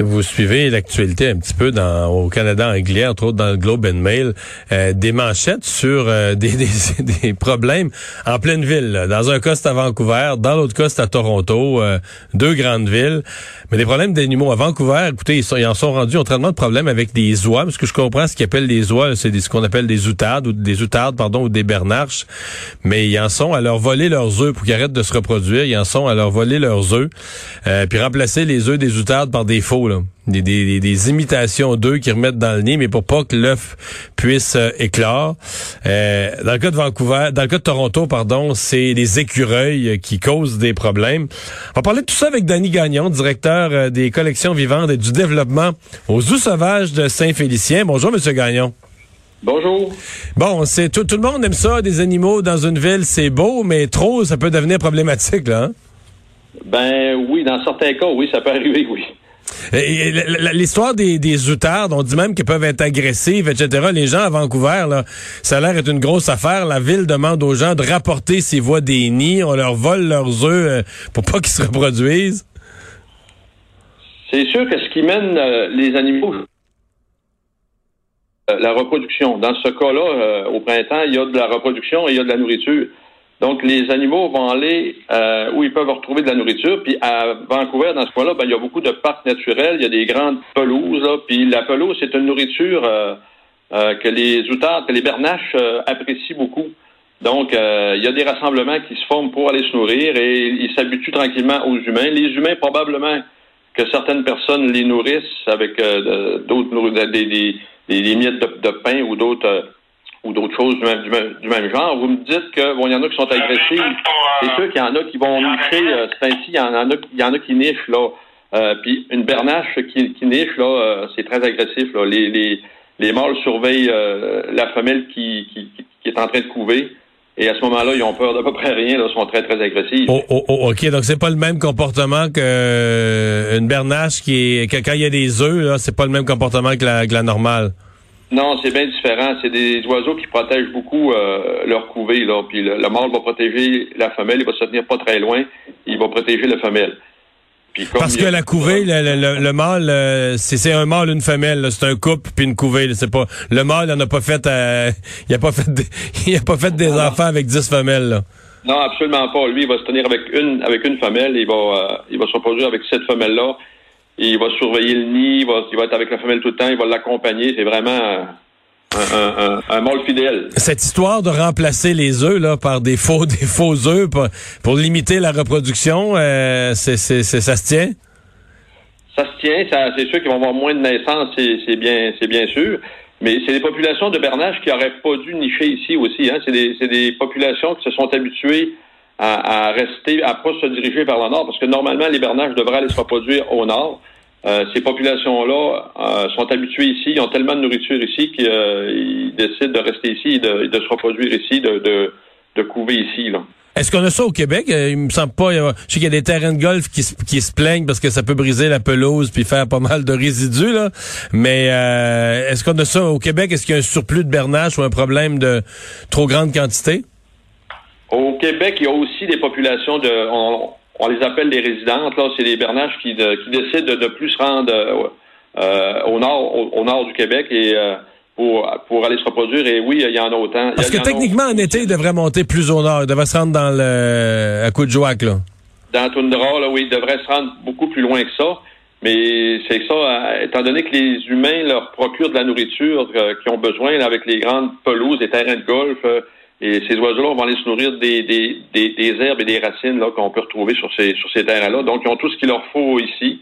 Vous suivez l'actualité un petit peu dans, au Canada anglais, entre autres dans le Globe and Mail, euh, des manchettes sur euh, des, des, des, problèmes en pleine ville. Là. Dans un cas, c'est à Vancouver, dans l'autre cas, c'est à Toronto, euh, deux grandes villes. Mais des problèmes d'animaux à Vancouver, écoutez, ils, sont, ils en sont rendus au traitement de problèmes avec des oies, parce que je comprends ce qu'ils appellent des oies, c'est ce qu'on appelle des outardes, ou des outardes, pardon, ou des bernarches. Mais ils en sont à leur voler leurs œufs pour qu'ils arrêtent de se reproduire. Ils en sont à leur voler leurs œufs, puis remplacer les œufs des outardes par des faux. Là. Des, des, des, imitations d'œufs qui remettent dans le nez, mais pour pas que l'œuf puisse euh, éclore. Euh, dans le cas de Vancouver, dans le cas de Toronto, pardon, c'est les écureuils qui causent des problèmes. On va parler de tout ça avec Danny Gagnon, directeur euh, des collections vivantes et du développement aux zoos sauvages de Saint-Félicien. Bonjour, Monsieur Gagnon. Bonjour. Bon, c'est tout, tout le monde aime ça, des animaux dans une ville, c'est beau, mais trop, ça peut devenir problématique, là. Hein? Ben oui, dans certains cas, oui, ça peut arriver, oui. L'histoire des, des outardes, on dit même qu'elles peuvent être agressives, etc. Les gens à Vancouver, ça a l'air d'être une grosse affaire. La ville demande aux gens de rapporter s'ils voient des nids. On leur vole leurs œufs euh, pour pas qu'ils se reproduisent. C'est sûr que ce qui mène euh, les animaux, euh, la reproduction. Dans ce cas-là, au printemps, il y a de la reproduction et il y a de la nourriture. Donc, les animaux vont aller euh, où ils peuvent retrouver de la nourriture. Puis à Vancouver, dans ce coin-là, ben, il y a beaucoup de parcs naturels. Il y a des grandes pelouses. Puis la pelouse, c'est une nourriture euh, euh, que les outards, que les bernaches apprécient beaucoup. Donc, il y a des rassemblements qui se forment pour aller se nourrir et ils s'habituent tranquillement aux humains. Les humains, probablement que certaines personnes les nourrissent avec d'autres des, des, miettes de pain ou d'autres ou d'autres choses du même, du, même, genre. Vous me dites que bon, il y en a qui sont agressifs. C'est sûr qu'il y en a qui vont nicher. Euh, c'est ainsi, il y en a, il y en a qui nichent là. Euh, puis une bernache qui, qui niche là, euh, c'est très agressif. Là. Les, les, les mâles surveillent euh, la femelle qui, qui, qui, est en train de couver. Et à ce moment-là, ils ont peur d'à peu près rien, là, sont très, très agressifs. Oh, oh, oh, OK, donc c'est pas le même comportement que une bernache qui est quand il y a des œufs, là, c'est pas le même comportement que la, que la normale. Non, c'est bien différent. C'est des oiseaux qui protègent beaucoup euh, leur couvée. Là. Puis le, mâle va protéger la femelle, il va se tenir pas très loin, il va protéger la femelle. Parce que la couvée, le, le, mâle, euh, c'est un mâle, une femelle, c'est un couple puis une couvée. C'est pas le mâle, il n'a pas fait, euh, il a pas fait, il a pas fait des enfants avec dix femelles. Là. Non, absolument pas. Lui, il va se tenir avec une, avec une femelle. Il va, il va se reproduire avec cette femelle là il va surveiller le nid, il va, il va être avec la femelle tout le temps, il va l'accompagner. C'est vraiment un, un, un, mâle fidèle. Cette histoire de remplacer les œufs là par des faux des faux œufs pour, pour limiter la reproduction, euh, c'est, c'est, ça se tient? Ça se tient, ça, c'est sûr qu'ils vont avoir moins de naissances, c'est, bien c'est bien sûr. Mais c'est des populations de bernaches qui n'auraient pas dû nicher ici aussi. Hein. C'est des, c'est des populations qui se sont habituées à, rester, à pas se diriger vers le nord, parce que normalement, les bernaches devraient aller se reproduire au nord. Euh, ces populations-là euh, sont habituées ici, ils ont tellement de nourriture ici qu'ils euh, décident de rester ici et de, de se reproduire ici, de, de, de couver ici. Est-ce qu'on a ça au Québec? Il me semble pas. Je sais qu'il y a des terrains de golf qui, se plaignent parce que ça peut briser la pelouse puis faire pas mal de résidus. Là. Mais est-ce qu'on a ça au Québec? Est-ce qu'il y a un surplus de bernaches ou un problème de trop grande quantité? Au Québec, il y a aussi des populations de, on, les appelle les résidentes. Là, c'est des bernaches qui, qui décident de ne plus se rendre euh, euh, au nord, au, nord du Québec et euh, pour, pour aller se reproduire. Et oui, il y en a autant. Parce que techniquement, en été, il devrait monter plus au nord. Il devrait se rendre dans le à Coudjouac, là. Dans Toundra, là, oui, il devrait se rendre beaucoup plus loin que ça. Mais c'est ça, étant donné que les humains leur procurent de la nourriture qu'ils ont besoin avec les grandes pelouses, les terrains de golf, et ces oiseaux-là vont aller se nourrir des, des, des, herbes et des racines là, qu'on peut retrouver sur ces, sur ces terrains-là. Donc, ils ont tout ce qu'il leur faut ici.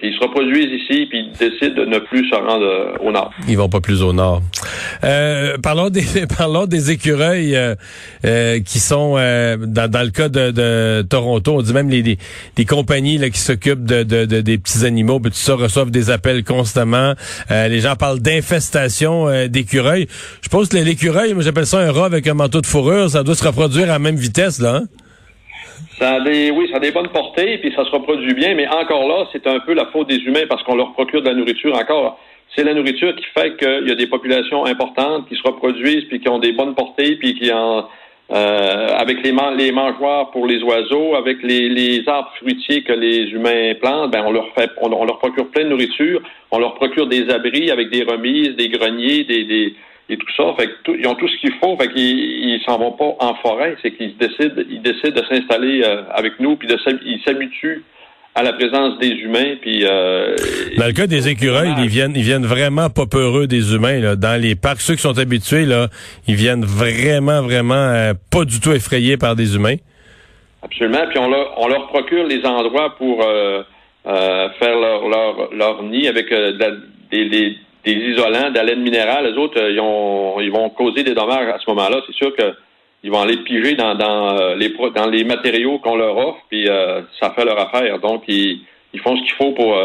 Qu'ils se reproduisent ici, puis ils décident de ne plus se rendre euh, au nord. Ils vont pas plus au nord. Euh, parlons des parlons des écureuils euh, euh, qui sont dans, le cas de, Toronto. On dit même les, des compagnies là, qui s'occupent de, de, de, des petits animaux, tout ça reçoivent des appels constamment. les gens parlent d'infestation d'écureuils. Je pense que l'écureuil, moi j'appelle ça un rat avec un manteau de fourrure, ça doit se reproduire à la même vitesse là. Hein? Ça a des, oui, ça a des bonnes portées, puis ça se reproduit bien, mais encore là, c'est un peu la faute des humains parce qu'on leur procure de la nourriture encore. C'est la nourriture qui fait qu'il y a des populations importantes qui se reproduisent, puis qui ont des bonnes portées, puis qui en euh, avec les, les mangeoires pour les oiseaux, avec les, les, arbres fruitiers que les humains plantent, ben on leur fait, on, leur procure plein de nourriture, on leur procure des abris avec des remises, des greniers, des, des et tout ça. Fait que ils ont tout ce qu'il faut. Fait qu'ils ils s'en vont pas en forêt. C'est qu'ils décident, ils décident de s'installer euh, avec nous, puis de ils s'habituent à la présence des humains. Puis euh, dans le cas des écureuils, ils viennent, ils viennent vraiment pas peureux des humains. Là. Dans les parcs, ceux qui sont habitués, là, ils viennent vraiment, vraiment euh, pas du tout effrayés par des humains. Absolument. Puis on leur, on leur procure les endroits pour faire leur, leur, leur, nid avec des des isolants, de la laine minérale, les autres, euh, ils, ont, ils vont causer des dommages à ce moment-là. C'est sûr qu'ils vont aller piger dans, dans, euh, les, dans les matériaux qu'on leur offre, puis euh, ça fait leur affaire. Donc, ils, ils font ce qu'il faut pour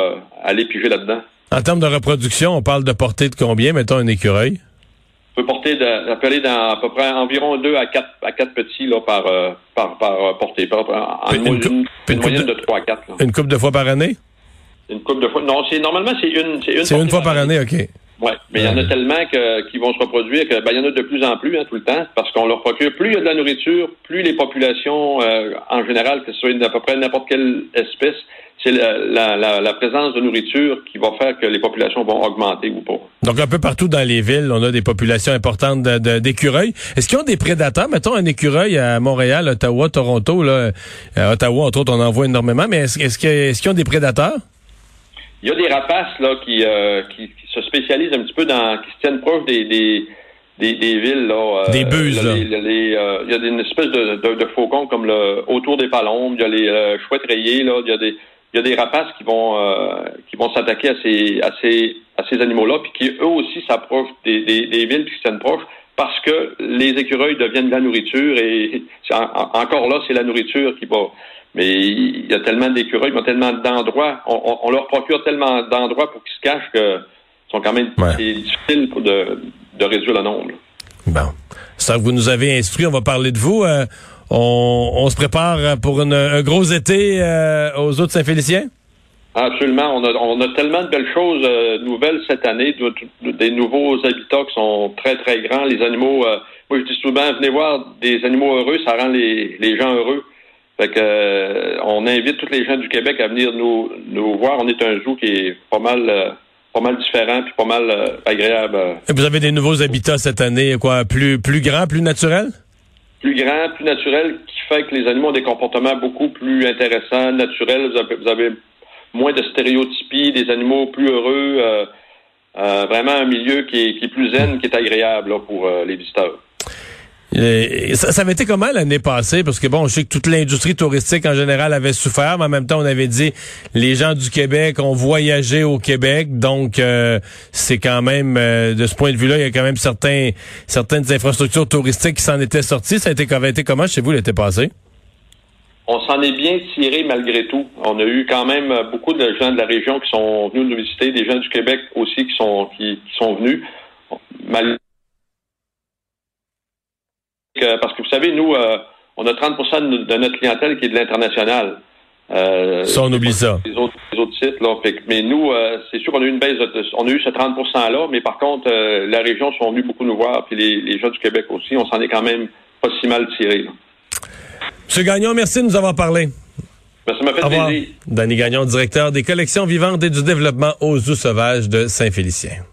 aller piger là-dedans. En termes de reproduction, on parle de portée de combien, mettons, un écureuil? On peut porter d'appeler dans à peu près environ deux à quatre à quatre petits là, par, par, par portée. en une, moyenne de trois à quatre. Une coupe de fois par année? Une coupe de fois. Non, c'est normalement c'est une. C'est une, c'est une fois par année, OK. Oui, mais il y en a tellement que, qui vont se reproduire que ben, il y en a de plus en plus hein, tout le temps, parce qu'on leur procure plus il y a de la nourriture, plus les populations euh, en général, que ce soit à peu près n'importe quelle espèce, c'est la, la, la, présence de nourriture qui va faire que les populations vont augmenter ou pas. Donc un peu partout dans les villes, on a des populations importantes d'écureuils. Est-ce qu'ils ont des prédateurs? Mettons un écureuil à Montréal, Ottawa, Toronto, là, à Ottawa, entre autres, on en voit énormément, mais est-ce, est-ce, est-ce qu'ils ont des prédateurs? Il y a des rapaces là qui, euh, qui, se spécialisent un petit peu dans, qui se tiennent proches des, des, des, villes. Là, euh, des buses, là. Euh, il y a une espèce de, de, de, faucons comme le autour des palombes, il y a les chouettes rayées, là, il y a des. Il y a des rapaces qui vont qui vont s'attaquer à ces à ces à ces animaux-là, puis qui eux aussi s'approchent des, des, des villes qui se tiennent proches parce que les écureuils deviennent de la nourriture et encore là, c'est la nourriture qui va mais il y a tellement d'écureuils, il y a tellement d'endroits. On, leur procure tellement d'endroits pour qu'ils se cachent que sont quand même difficiles de, de, réduire le nombre. Bon. Ça, vous nous avez instruit, on va parler de vous. Euh, on, se prépare pour un gros été euh, aux autres Saint-Félicien? Absolument. On a, on a tellement de belles choses euh, nouvelles cette année, des nouveaux habitats qui sont très, très grands. Les animaux, moi je dis souvent, venez voir des animaux heureux, ça rend les, les gens heureux. Fait que euh, on invite tous les gens du Québec à venir nous, nous voir. On est un zoo qui est pas mal euh, pas mal différent puis pas mal euh, agréable. Et vous avez des nouveaux habitats cette année, quoi, plus plus grands, plus naturels? Plus grands, plus naturels, qui fait que les animaux ont des comportements beaucoup plus intéressants, naturels. Vous avez, moins de stéréotypies, des animaux plus heureux. vraiment un milieu qui est, qui est plus zen, qui est agréable pour les visiteurs. Euh, ça, ça, avait été comment l'année passée? Parce que bon, je sais que toute l'industrie touristique en général avait souffert, mais en même temps, on avait dit les gens du Québec ont voyagé au Québec, donc euh, c'est quand même euh, de ce point de vue-là, il y a quand même certains certaines infrastructures touristiques qui s'en étaient sorties. Ça a été, ça a été comment chez vous l'été passé? On s'en est bien tiré malgré tout. On a eu quand même beaucoup de gens de la région qui sont venus nous visiter, des gens du Québec aussi qui sont qui, qui sont venus. Malgré parce que vous savez, nous, euh, on a 30% de notre clientèle qui est de l'international. Euh, ça, on oublie ça. Les autres, sites, là. mais nous, euh, c'est sûr qu'on a eu une baisse, de, on a eu ce 30 %-là, mais par contre, la région sont venus beaucoup nous voir, puis les, gens du Québec aussi, on s'en est quand même pas si mal tiré. Monsieur Gagnon, merci de nous avoir parlé. Ben, ça m'a fait plaisir. Danny Gagnon, directeur des collections vivantes et du développement aux Zoo sauvages de Saint-Félicien.